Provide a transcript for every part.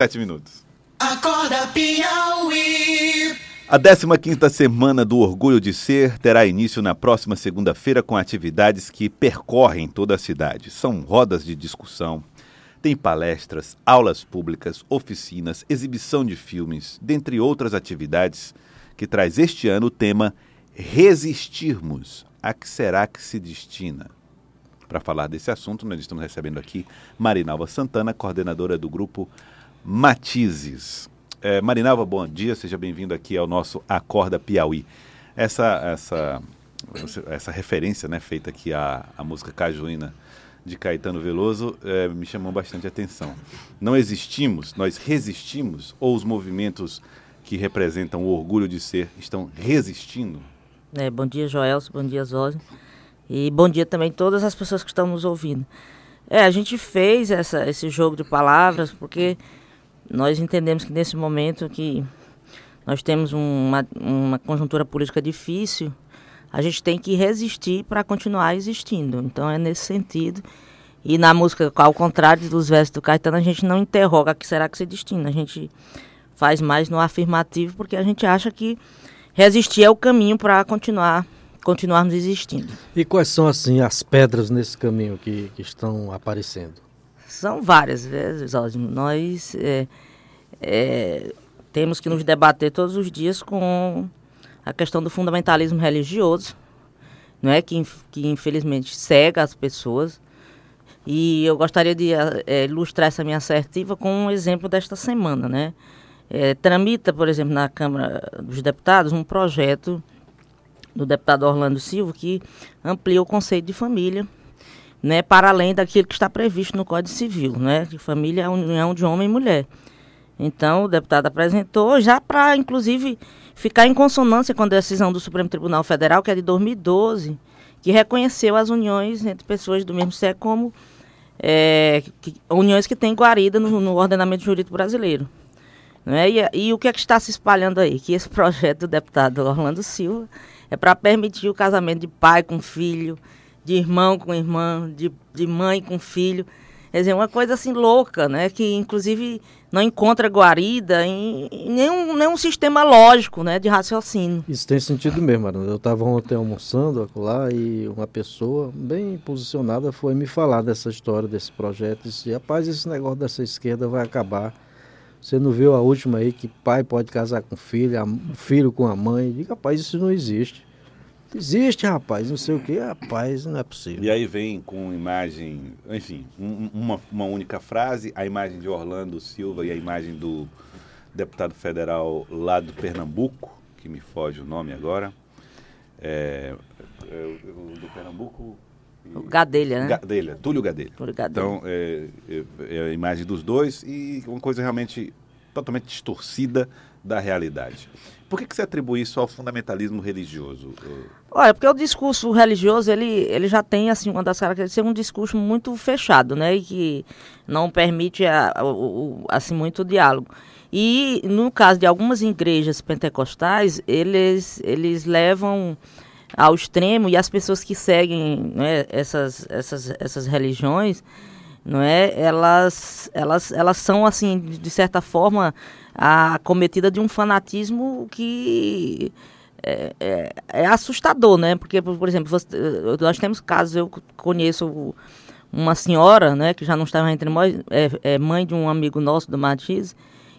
Sete minutos. Acorda Piauí. A 15ª Semana do Orgulho de Ser terá início na próxima segunda-feira com atividades que percorrem toda a cidade. São rodas de discussão, tem palestras, aulas públicas, oficinas, exibição de filmes, dentre outras atividades que traz este ano o tema Resistirmos. A que será que se destina? Para falar desse assunto, nós estamos recebendo aqui Marinalva Santana, coordenadora do grupo Matizes. É, Marinalva, bom dia, seja bem-vindo aqui ao nosso Acorda Piauí. Essa, essa, essa referência né, feita aqui à, à música Cajuína de Caetano Veloso é, me chamou bastante atenção. Não existimos, nós resistimos, ou os movimentos que representam o orgulho de ser estão resistindo? É, bom dia, Joelson, bom dia, Zózio. E bom dia também a todas as pessoas que estão nos ouvindo. É, a gente fez essa, esse jogo de palavras porque nós entendemos que nesse momento que nós temos uma, uma conjuntura política difícil, a gente tem que resistir para continuar existindo. Então é nesse sentido. E na música, ao contrário dos versos do Caetano, a gente não interroga que será que se destina. A gente faz mais no afirmativo porque a gente acha que resistir é o caminho para continuar continuarmos existindo. E quais são assim as pedras nesse caminho que, que estão aparecendo? São várias vezes, Nós é, é, temos que nos debater todos os dias com a questão do fundamentalismo religioso, não é que, que infelizmente cega as pessoas. E eu gostaria de é, ilustrar essa minha assertiva com um exemplo desta semana, né? É, tramita, por exemplo, na Câmara dos Deputados um projeto do deputado Orlando Silva que amplia o conceito de família né, para além daquilo que está previsto no Código Civil, né, de família é a união de homem e mulher. Então, o deputado apresentou já para, inclusive, ficar em consonância com a decisão do Supremo Tribunal Federal, que é de 2012, que reconheceu as uniões entre pessoas do mesmo sexo como é, que, uniões que têm guarida no, no ordenamento jurídico brasileiro. Né? E, e, o que, é que está se espalhando aí? Que esse projeto do deputado Orlando Silva é para permitir o casamento de pai com filho, de irmão com irmã, de, de mãe com filho. Quer dizer, uma coisa assim louca, né? Que inclusive não encontra guarida em, nenhum, nenhum sistema lógico, né? De raciocínio. Isso tem sentido mesmo, Arana. Eu estava ontem almoçando lá e uma pessoa bem posicionada foi me falar dessa história, desse projeto. Disse, rapaz, esse negócio dessa esquerda vai acabar. Você não viu a última aí que pai pode casar com filho, filho com a mãe? Diga, rapaz, isso não existe. Existe, rapaz, não sei o que, rapaz, não é possível. E aí vem com imagem, enfim, um, uma, uma única frase, a imagem de Orlando Silva e a imagem do deputado federal lá do Pernambuco, que me foge o nome agora. É, é, o do Pernambuco. O Gadelha, né? Gadelha, Túlio Gadelha. Túlio Gadelha. Então, é, é, é a imagem dos dois e uma coisa realmente totalmente distorcida da realidade. Por que, que você atribui isso ao fundamentalismo religioso? Olha, porque o discurso religioso, ele, ele já tem, assim, uma das características um discurso muito fechado, né? E que não permite, a, a, a, assim, muito diálogo. E, no caso de algumas igrejas pentecostais, eles, eles levam ao extremo, e as pessoas que seguem né, essas, essas, essas religiões, não é? Elas, elas, elas são assim, de certa forma, a cometida de um fanatismo que é, é, é assustador, né? Porque, por, exemplo, você, nós temos casos, eu conheço uma senhora, né, que já não estava entre nós, é, é mãe de um amigo nosso do Matiz,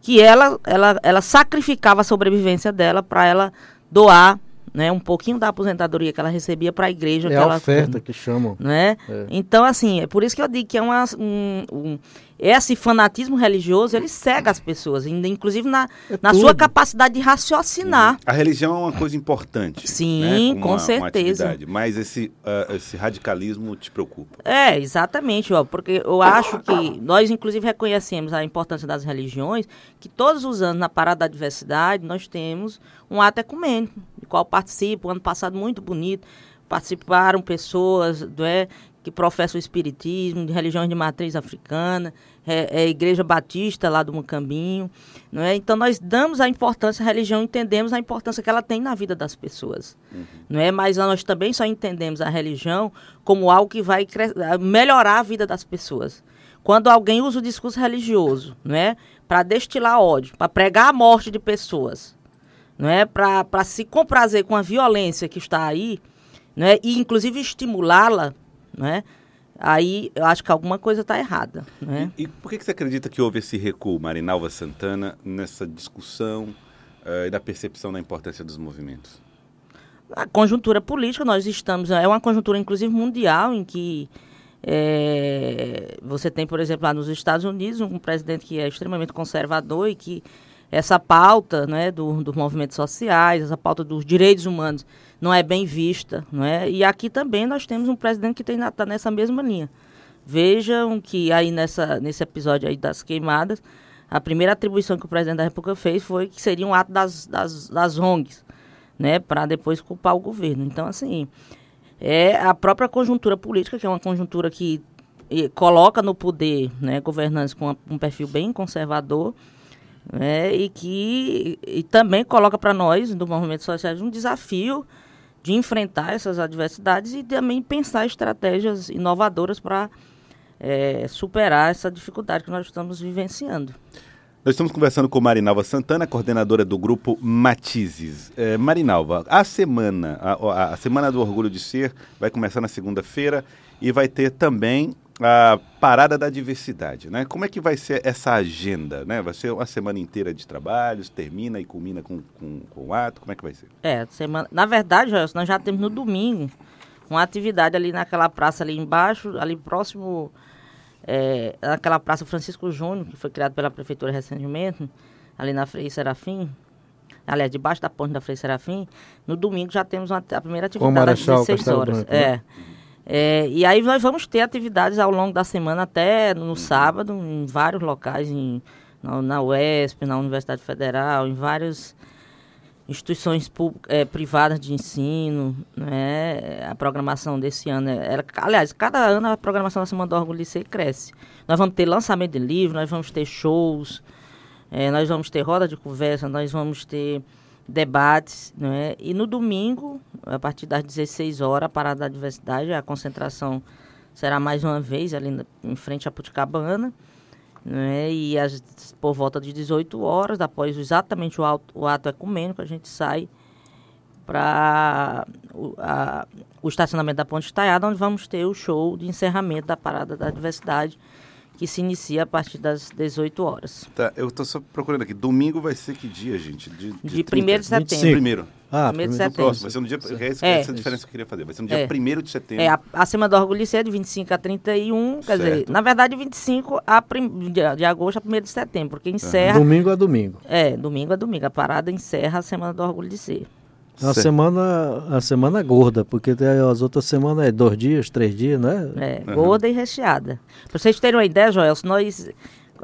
que ela, ela, ela sacrificava a sobrevivência dela para ela doar né, um pouquinho da aposentadoria que ela recebia para a igreja. É que a ela, oferta que chamam. Né? É. Então, assim, é por isso que eu digo que é uma, um, um, esse fanatismo religioso, ele cega as pessoas, inclusive na, é na sua capacidade de raciocinar. Uhum. A religião é uma coisa importante. Sim, né? com uma, certeza. Uma mas esse, uh, esse radicalismo te preocupa. É, exatamente, ó, porque eu acho que nós, inclusive, reconhecemos a importância das religiões, que todos os anos, na Parada da Diversidade, nós temos um ato ecumênico qual participo, ano passado muito bonito, participaram pessoas é, que professam o espiritismo, de religiões de matriz africana, é, é, a Igreja Batista lá do Mucambinho. Não é? Então, nós damos a importância à religião, entendemos a importância que ela tem na vida das pessoas. Uhum. Não é? Mas nós também só entendemos a religião como algo que vai melhorar a vida das pessoas. Quando alguém usa o discurso religioso não é? para destilar ódio, para pregar a morte de pessoas, não é? Para se comprazer com a violência que está aí, não é? E inclusive estimulá-la, não é? Aí eu acho que alguma coisa está errada, né? E, e, por que, que você acredita que houve esse recuo, Marinalva Santana, nessa discussão uh, e da percepção da importância dos movimentos? A conjuntura política, nós estamos, é uma conjuntura inclusive mundial em que é, você tem, por exemplo, lá nos Estados Unidos, um presidente que é extremamente conservador e que essa pauta né, do, dos movimentos sociais, essa pauta dos direitos humanos não é bem vista. Não é? E aqui também nós temos um presidente que está nessa mesma linha. Vejam que aí nessa, nesse episódio aí das queimadas, a primeira atribuição que o presidente da República fez foi que seria um ato das, das, das ONGs, né, para depois culpar o governo. Então, assim, é a própria conjuntura política, que é uma conjuntura que coloca no poder né, governantes com um perfil bem conservador, né, e que e também coloca para nós, do movimento social, um desafio de enfrentar essas adversidades e também pensar estratégias inovadoras para é, superar essa dificuldade que nós estamos vivenciando. Nós estamos conversando com Marinalva Santana, coordenadora do grupo Matizes. É, Marinalva, a semana, a, a, Semana do Orgulho de Ser vai começar na segunda-feira e vai ter também a Parada da Diversidade. Né? Como é que vai ser essa agenda? Né? Vai ser uma semana inteira de trabalhos, termina e culmina com, com, com o ato? Como é que vai ser? É, semana, na verdade, nós já temos no domingo uma atividade ali naquela praça ali embaixo, ali próximo é, aquela Praça Francisco Júnior, que foi criada pela Prefeitura recentemente, ali na Frei Serafim, aliás, debaixo da ponte da Frei Serafim, no domingo já temos uma, a primeira atividade às 16 horas. Branco, né? é. É, e aí nós vamos ter atividades ao longo da semana, até no sábado, em vários locais, em, na, na UESP, na Universidade Federal, em vários instituições é, privadas de ensino, né? A programação desse ano, é, era, aliás, cada ano a programação da Semana do Orgulho Liceu cresce. Nós vamos ter lançamento de livros, nós vamos ter shows, é, nós vamos ter roda de conversa, nós vamos ter debates, né? E no domingo, a partir das 16 horas, a Parada da Diversidade, a concentração será mais uma vez ali em frente à Puticabana né? E por volta de 18 horas, após exatamente o, ato, o ato ecumênico, a gente sai para o, o, estacionamento da Ponte Estaiada, onde vamos ter o show de encerramento da Parada da Diversidade, que se inicia a partir das 18 horas. Tá, eu estou só procurando aqui. Domingo vai ser que dia, gente? De, de, de 1 de setembro. Primeiro. Ah, primeiro de setembro. Próximo, vai ser no dia. Essa, é. essa é a diferença que eu queria fazer. Vai ser no dia 1 é. de setembro. É, a, a Semana do Orgulho é de 25 a 31, quer certo. dizer, na verdade, 25 a prim, de, de agosto a 1 de setembro, porque encerra. Domingo a domingo. É, domingo a domingo. A parada encerra a Semana do Orgulho de Ser. A semana, a semana gorda, porque as outras semanas é dois dias, três dias, né? É, uhum. gorda e recheada. Para vocês terem uma ideia, Joel, nós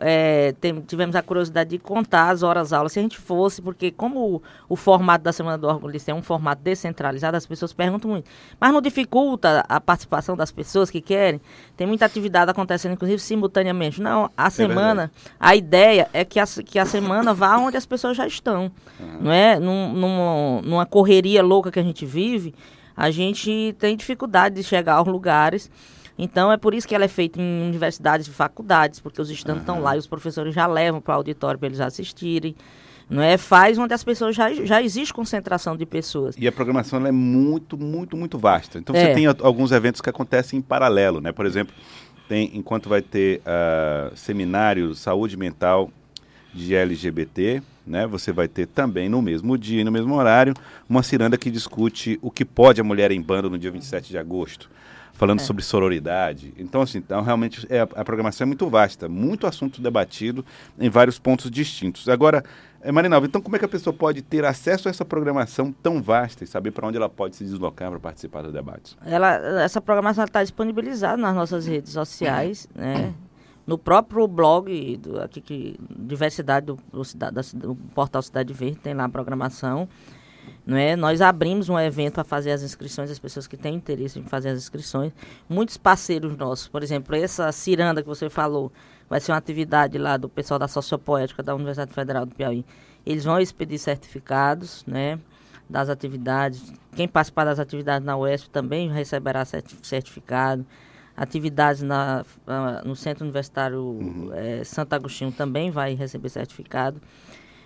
é, tem, tivemos a curiosidade de contar as horas aulas, se a gente fosse, porque como o, o formato da Semana do Órgão é um formato descentralizado, as pessoas perguntam muito. Mas não dificulta a participação das pessoas que querem? Tem muita atividade acontecendo, inclusive, simultaneamente. Não, a é semana, a ideia é que a, que a semana vá onde as pessoas já estão. Uhum. Não é? Num, numa, numa correria louca que a gente vive, a gente tem dificuldade de chegar aos lugares então, é por isso que ela é feita em universidades e faculdades, porque os estudantes estão lá e os professores já levam para o auditório para eles assistirem. Não é? Faz onde as pessoas já, já existe concentração de pessoas. E a programação é muito, muito, muito vasta. Então, é. você tem alguns eventos que acontecem em paralelo, né? Por exemplo, tem, enquanto vai ter uh, seminário saúde mental de LGBT, né? Você vai ter também no mesmo dia e no mesmo horário uma ciranda que discute o que pode a mulher em bando no dia 27 de agosto falando é. sobre sororidade. Então, assim, então, realmente é, a programação é muito vasta, muito assunto debatido em vários pontos distintos. Agora, é, Marinalva, então como é que a pessoa pode ter acesso a essa programação tão vasta e saber para onde ela pode se deslocar para participar dos debates? Ela, essa programação está disponibilizada nas nossas redes sociais, né? no próprio blog do, aqui, que, Diversidade do, do, do Portal Cidade Verde, tem lá a programação. Não é? Nós abrimos um evento para fazer as inscrições, as pessoas que têm interesse em fazer as inscrições. Muitos parceiros nossos, por exemplo, essa ciranda que você falou, vai ser uma atividade lá do pessoal da Sociopoética da Universidade Federal do Piauí. Eles vão expedir certificados, né? Das atividades. Quem participar das atividades na UESP também receberá certificado. atividades na, uh, no Centro Universitário uhum. é, Santo Agostinho também vai receber certificado.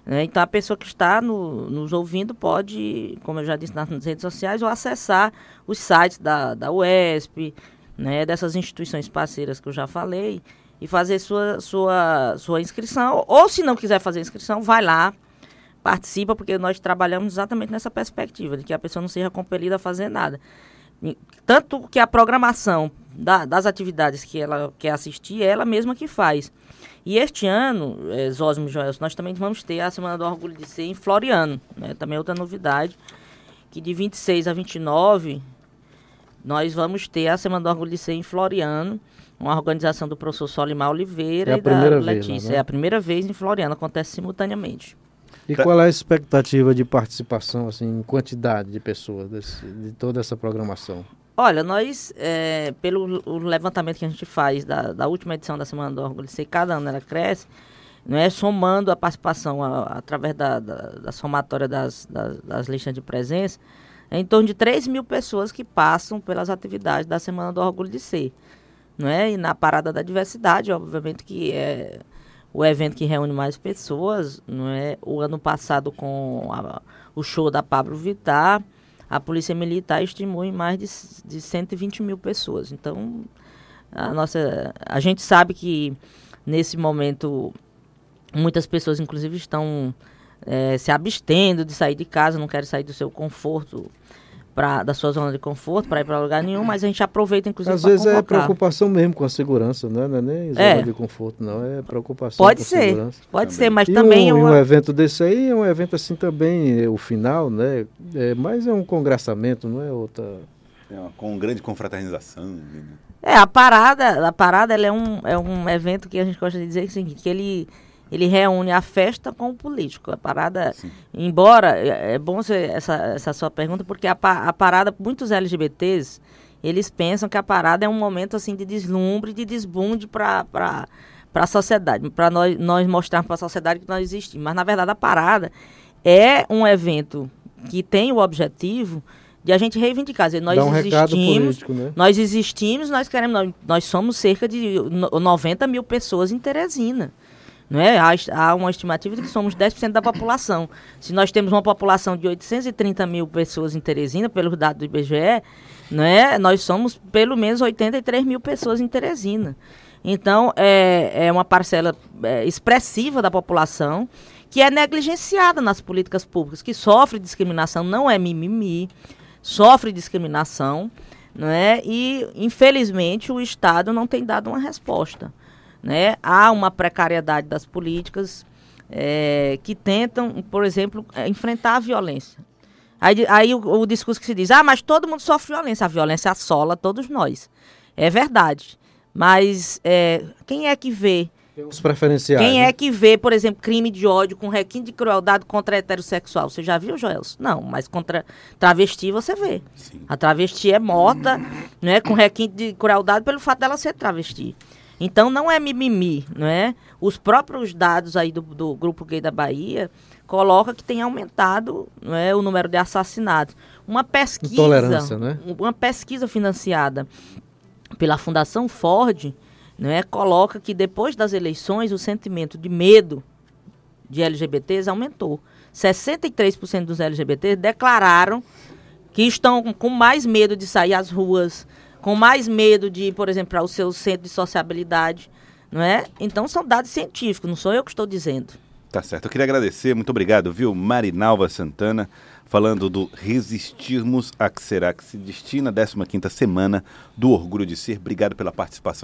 Né? Então, a pessoa que está no, nos ouvindo pode, como eu já disse nas redes sociais, ou acessar os sites da, da UESP, né, dessas instituições parceiras que eu já falei, e fazer sua, sua, sua inscrição. Ou, se não quiser fazer inscrição, vai lá, participa, porque nós trabalhamos exatamente nessa perspectiva, de que a pessoa não seja compelida a fazer nada. Tanto que a programação da, das atividades que ela quer assistir, é ela mesma que faz. E este ano, é, Zósimo Joel, nós também vamos ter a Semana do Orgulho de Ser em Floriano. Né? Também outra novidade, que de 26 a 29, nós vamos ter a Semana do Orgulho de Ser em Floriano, uma organização do professor Solimar Oliveira é e da Letícia. Vez, né? É a primeira vez em Floriano, acontece simultaneamente. E qual é a expectativa de participação, assim, em quantidade de pessoas desse, de toda essa programação? Olha, nós, é, pelo levantamento que a gente faz da, da última edição da Semana do Orgulho de cada ano ela cresce, não é somando a participação a, através da, da, da somatória das, das, das, listas de presença, é em torno de 3 mil pessoas que passam pelas atividades da Semana do Orgulho de Ser. Não é? E na Parada da Diversidade, obviamente que é o evento que reúne mais pessoas, não é? O ano passado com a, o show da Pablo Vittar, a Polícia Militar estimou em mais de, de 120 mil pessoas. Então, a, nossa, a gente sabe que nesse momento muitas pessoas, inclusive, estão é, se abstendo de sair de casa, não querem sair do seu conforto pra, da sua zona de conforto para ir para lugar nenhum, mas a gente aproveita inclusive Às vezes convocar. é preocupação mesmo com a segurança, né? não é nem zona é. de conforto, não, é preocupação pode com ser, a segurança. Pode também. ser, mas e também... Um, uma... um evento desse aí é um evento assim também, o final, né? É, mas é um congressamento, não é outra... É uma, com grande confraternização. Né? É, a parada, a parada ela é, um, é um evento que a gente gosta de dizer que, assim, que ele ele reúne a festa com o político. A parada, Sim. embora, é, é bom ser essa, essa sua pergunta, porque a, a parada, muitos LGBTs, eles pensam que a parada é um momento assim de deslumbre, de desbunde para para a sociedade, para nós, nós mostrarmos para a sociedade que nós existimos. Mas, na verdade, a parada é um evento que tem o objetivo de a gente reivindicar. Dizer, nós um existimos, político, né? nós existimos, nós queremos, nós, nós somos cerca de 90 mil pessoas em Teresina. Não é? há, há uma estimativa de que somos 10% da população. Se nós temos uma população de 830 mil pessoas em Teresina, pelos dados do IBGE, não é? nós somos pelo menos 83 mil pessoas em Teresina. Então, é, é uma parcela é, expressiva da população que é negligenciada nas políticas públicas, que sofre discriminação, não é mimimi, sofre discriminação, não é? E, infelizmente, o Estado não tem dado uma resposta. Né? Há uma precariedade das políticas é, que tentam, por exemplo, é, enfrentar a violência. Aí, aí o, o, discurso que se diz, ah, mas todo mundo sofre violência. A violência assola todos nós. É verdade. Mas é, quem é que vê os preferenciais. Quem né? é que vê, por exemplo, crime de ódio com requinte de crueldade contra heterossexual? Você já viu, Joelson? Não, mas contra travesti você vê. Sim. A travesti é morta, né, com requinte de crueldade pelo fato dela ser travesti. Então não é mimimi, não é? Os próprios dados aí do, do Grupo Gay da Bahia coloca que tem aumentado não é, o número de assassinatos. Uma pesquisa, né? uma pesquisa financiada pela Fundação Ford, não é, coloca que depois das eleições o sentimento de medo de LGBTs aumentou. 63% dos LGBTs declararam que estão com mais medo de sair às ruas, com mais medo de ir, por exemplo, para o seu centro de sociabilidade, não é? Então são dados científicos, não sou eu que estou dizendo. Tá certo. Eu queria agradecer, muito obrigado, viu, Marinalva Santana, falando do Resistirmos a que será que se destina a 15ª semana do Orgulho de Ser. Obrigado pela participação